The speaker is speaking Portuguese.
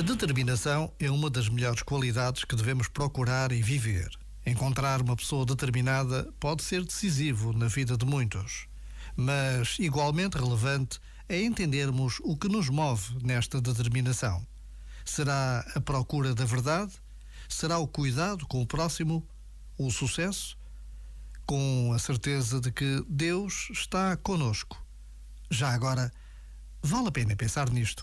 determinação é uma das melhores qualidades que devemos procurar e viver. Encontrar uma pessoa determinada pode ser decisivo na vida de muitos. Mas, igualmente relevante, é entendermos o que nos move nesta determinação. Será a procura da verdade? Será o cuidado com o próximo? O sucesso? Com a certeza de que Deus está conosco. Já agora, vale a pena pensar nisto.